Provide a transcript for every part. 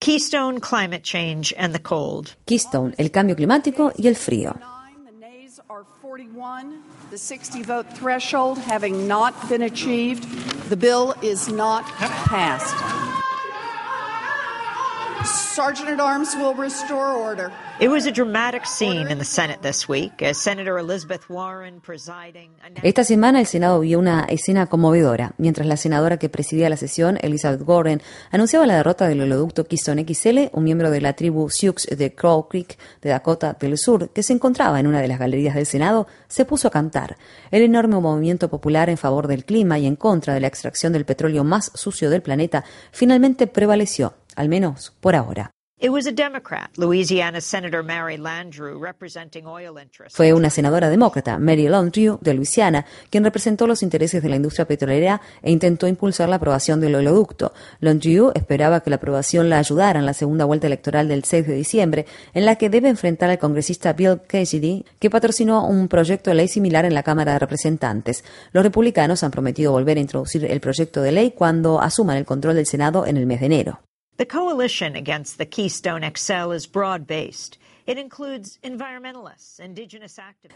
Keystone, climate change and the cold. Keystone, el cambio climático y el frío. The 60 vote threshold having not been achieved, the bill is not passed. Sergeant at Arms will restore order. It was a dramatic scene in the Senate this week as Senator Elizabeth Warren presiding. Esta semana el Senado vio una escena conmovedora, mientras la senadora que presidía la sesión, Elizabeth Warren, anunciaba la derrota del oleoducto Keystone XL, un miembro de la tribu Sioux de Crow Creek de Dakota del Sur, que se encontraba en una de las galerías del Senado, se puso a cantar. El enorme movimiento popular en favor del clima y en contra de la extracción del petróleo más sucio del planeta finalmente prevaleció al menos por ahora. Fue una senadora demócrata, Mary Landrieu, de Luisiana, quien representó los intereses de la industria petrolera e intentó impulsar la aprobación del oleoducto. Landrieu esperaba que la aprobación la ayudara en la segunda vuelta electoral del 6 de diciembre, en la que debe enfrentar al congresista Bill Cassidy, que patrocinó un proyecto de ley similar en la Cámara de Representantes. Los republicanos han prometido volver a introducir el proyecto de ley cuando asuman el control del Senado en el mes de enero. The coalition against the Keystone XL is broad based.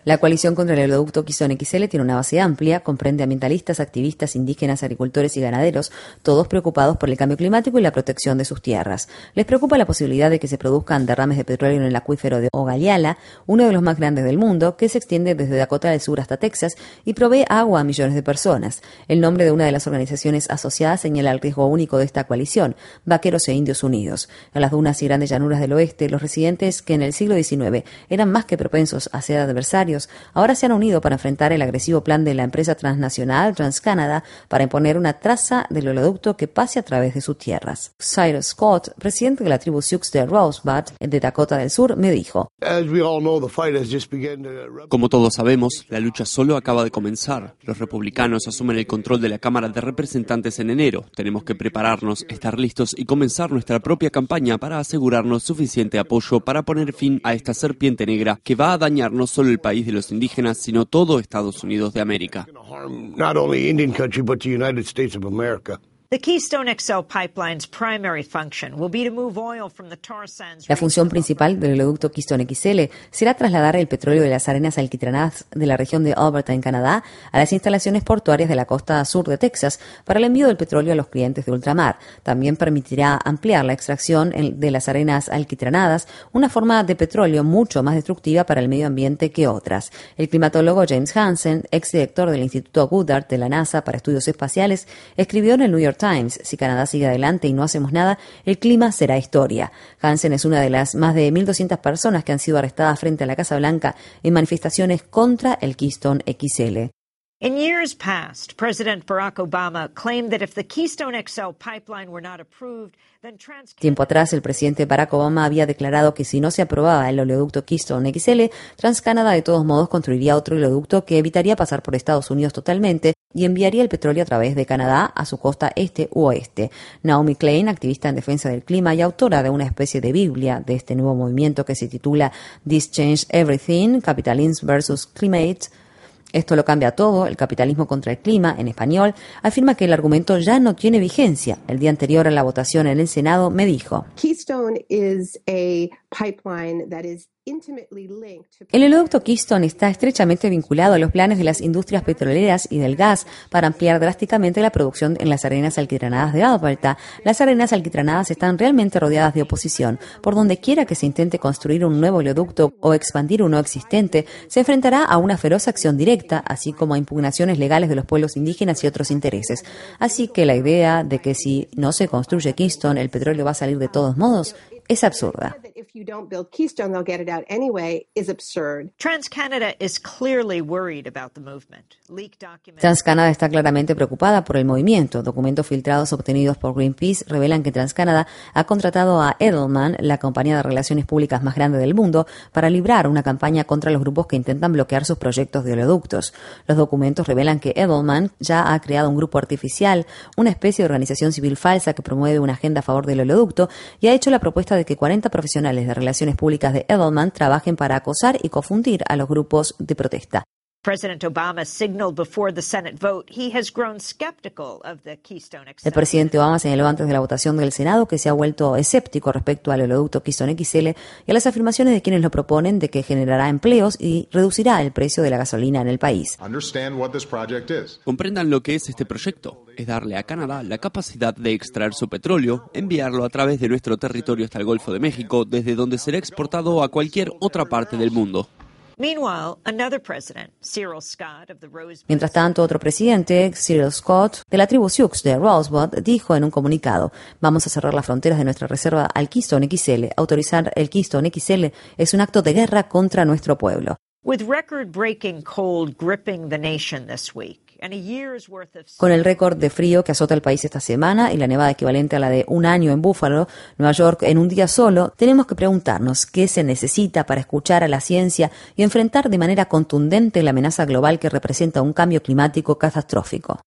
La coalición contra el oleoducto Keystone XL tiene una base amplia, comprende ambientalistas, activistas, indígenas, agricultores y ganaderos, todos preocupados por el cambio climático y la protección de sus tierras. Les preocupa la posibilidad de que se produzcan derrames de petróleo en el acuífero de Ogallala, uno de los más grandes del mundo, que se extiende desde Dakota del Sur hasta Texas y provee agua a millones de personas. El nombre de una de las organizaciones asociadas señala el riesgo único de esta coalición, Vaqueros e Indios Unidos. En las dunas y grandes llanuras del oeste, los residentes que en el siglo XIX eran más que propensos a ser adversarios, ahora se han unido para enfrentar el agresivo plan de la empresa transnacional TransCanada para imponer una traza del oleoducto que pase a través de sus tierras. Cyrus Scott, presidente de la tribu Sioux de Rosebud, de Dakota del Sur, me dijo: Como todos sabemos, la lucha solo acaba de comenzar. Los republicanos asumen el control de la Cámara de Representantes en enero. Tenemos que prepararnos, estar listos y comenzar nuestra propia campaña para asegurarnos suficiente apoyo para poner fin a esta serpiente negra que va a dañar no solo el país de los indígenas, sino todo Estados Unidos de América. La función principal del oleoducto Keystone XL será trasladar el petróleo de las arenas alquitranadas de la región de Alberta en Canadá a las instalaciones portuarias de la costa sur de Texas para el envío del petróleo a los clientes de ultramar. También permitirá ampliar la extracción de las arenas alquitranadas, una forma de petróleo mucho más destructiva para el medio ambiente que otras. El climatólogo James Hansen, exdirector del Instituto Goddard de la NASA para Estudios Espaciales, escribió en el New York Times, si Canadá sigue adelante y no hacemos nada, el clima será historia. Hansen es una de las más de 1.200 personas que han sido arrestadas frente a la Casa Blanca en manifestaciones contra el Keystone XL. Tiempo atrás, el presidente Barack Obama había declarado que si no se aprobaba el oleoducto Keystone XL, TransCanada de todos modos construiría otro oleoducto que evitaría pasar por Estados Unidos totalmente y enviaría el petróleo a través de Canadá a su costa este u oeste. Naomi Klein, activista en defensa del clima y autora de una especie de Biblia de este nuevo movimiento que se titula This Changed Everything, Capitalism versus Climate, esto lo cambia todo, el capitalismo contra el clima, en español, afirma que el argumento ya no tiene vigencia. El día anterior a la votación en el Senado me dijo, Keystone is a pipeline that is el oleoducto Keystone está estrechamente vinculado a los planes de las industrias petroleras y del gas para ampliar drásticamente la producción en las arenas alquitranadas de Alberta. Las arenas alquitranadas están realmente rodeadas de oposición. Por donde quiera que se intente construir un nuevo oleoducto o expandir uno existente, se enfrentará a una feroz acción directa, así como a impugnaciones legales de los pueblos indígenas y otros intereses. Así que la idea de que si no se construye Keystone el petróleo va a salir de todos modos es absurda. TransCanada está claramente preocupada por el movimiento. Documentos filtrados obtenidos por Greenpeace revelan que TransCanada ha contratado a Edelman, la compañía de relaciones públicas más grande del mundo, para librar una campaña contra los grupos que intentan bloquear sus proyectos de oleoductos. Los documentos revelan que Edelman ya ha creado un grupo artificial, una especie de organización civil falsa que promueve una agenda a favor del oleoducto y ha hecho la propuesta de que 40 profesionales de relaciones públicas de Edelman trabajen para acosar y confundir a los grupos de protesta. El presidente Obama señaló antes de la votación del Senado que se ha vuelto escéptico respecto al oleoducto Keystone XL y a las afirmaciones de quienes lo proponen de que generará empleos y reducirá el precio de la gasolina en el país. Comprendan lo que es este proyecto. Es darle a Canadá la capacidad de extraer su petróleo, enviarlo a través de nuestro territorio hasta el Golfo de México, desde donde será exportado a cualquier otra parte del mundo. Mientras tanto, otro presidente, Cyril Scott, de la tribu Sioux de Rosebud, dijo en un comunicado, vamos a cerrar las fronteras de nuestra reserva al Keystone XL. Autorizar el Keystone XL es un acto de guerra contra nuestro pueblo. Con el récord de frío que azota el país esta semana y la nevada equivalente a la de un año en Buffalo, Nueva York, en un día solo, tenemos que preguntarnos qué se necesita para escuchar a la ciencia y enfrentar de manera contundente la amenaza global que representa un cambio climático catastrófico.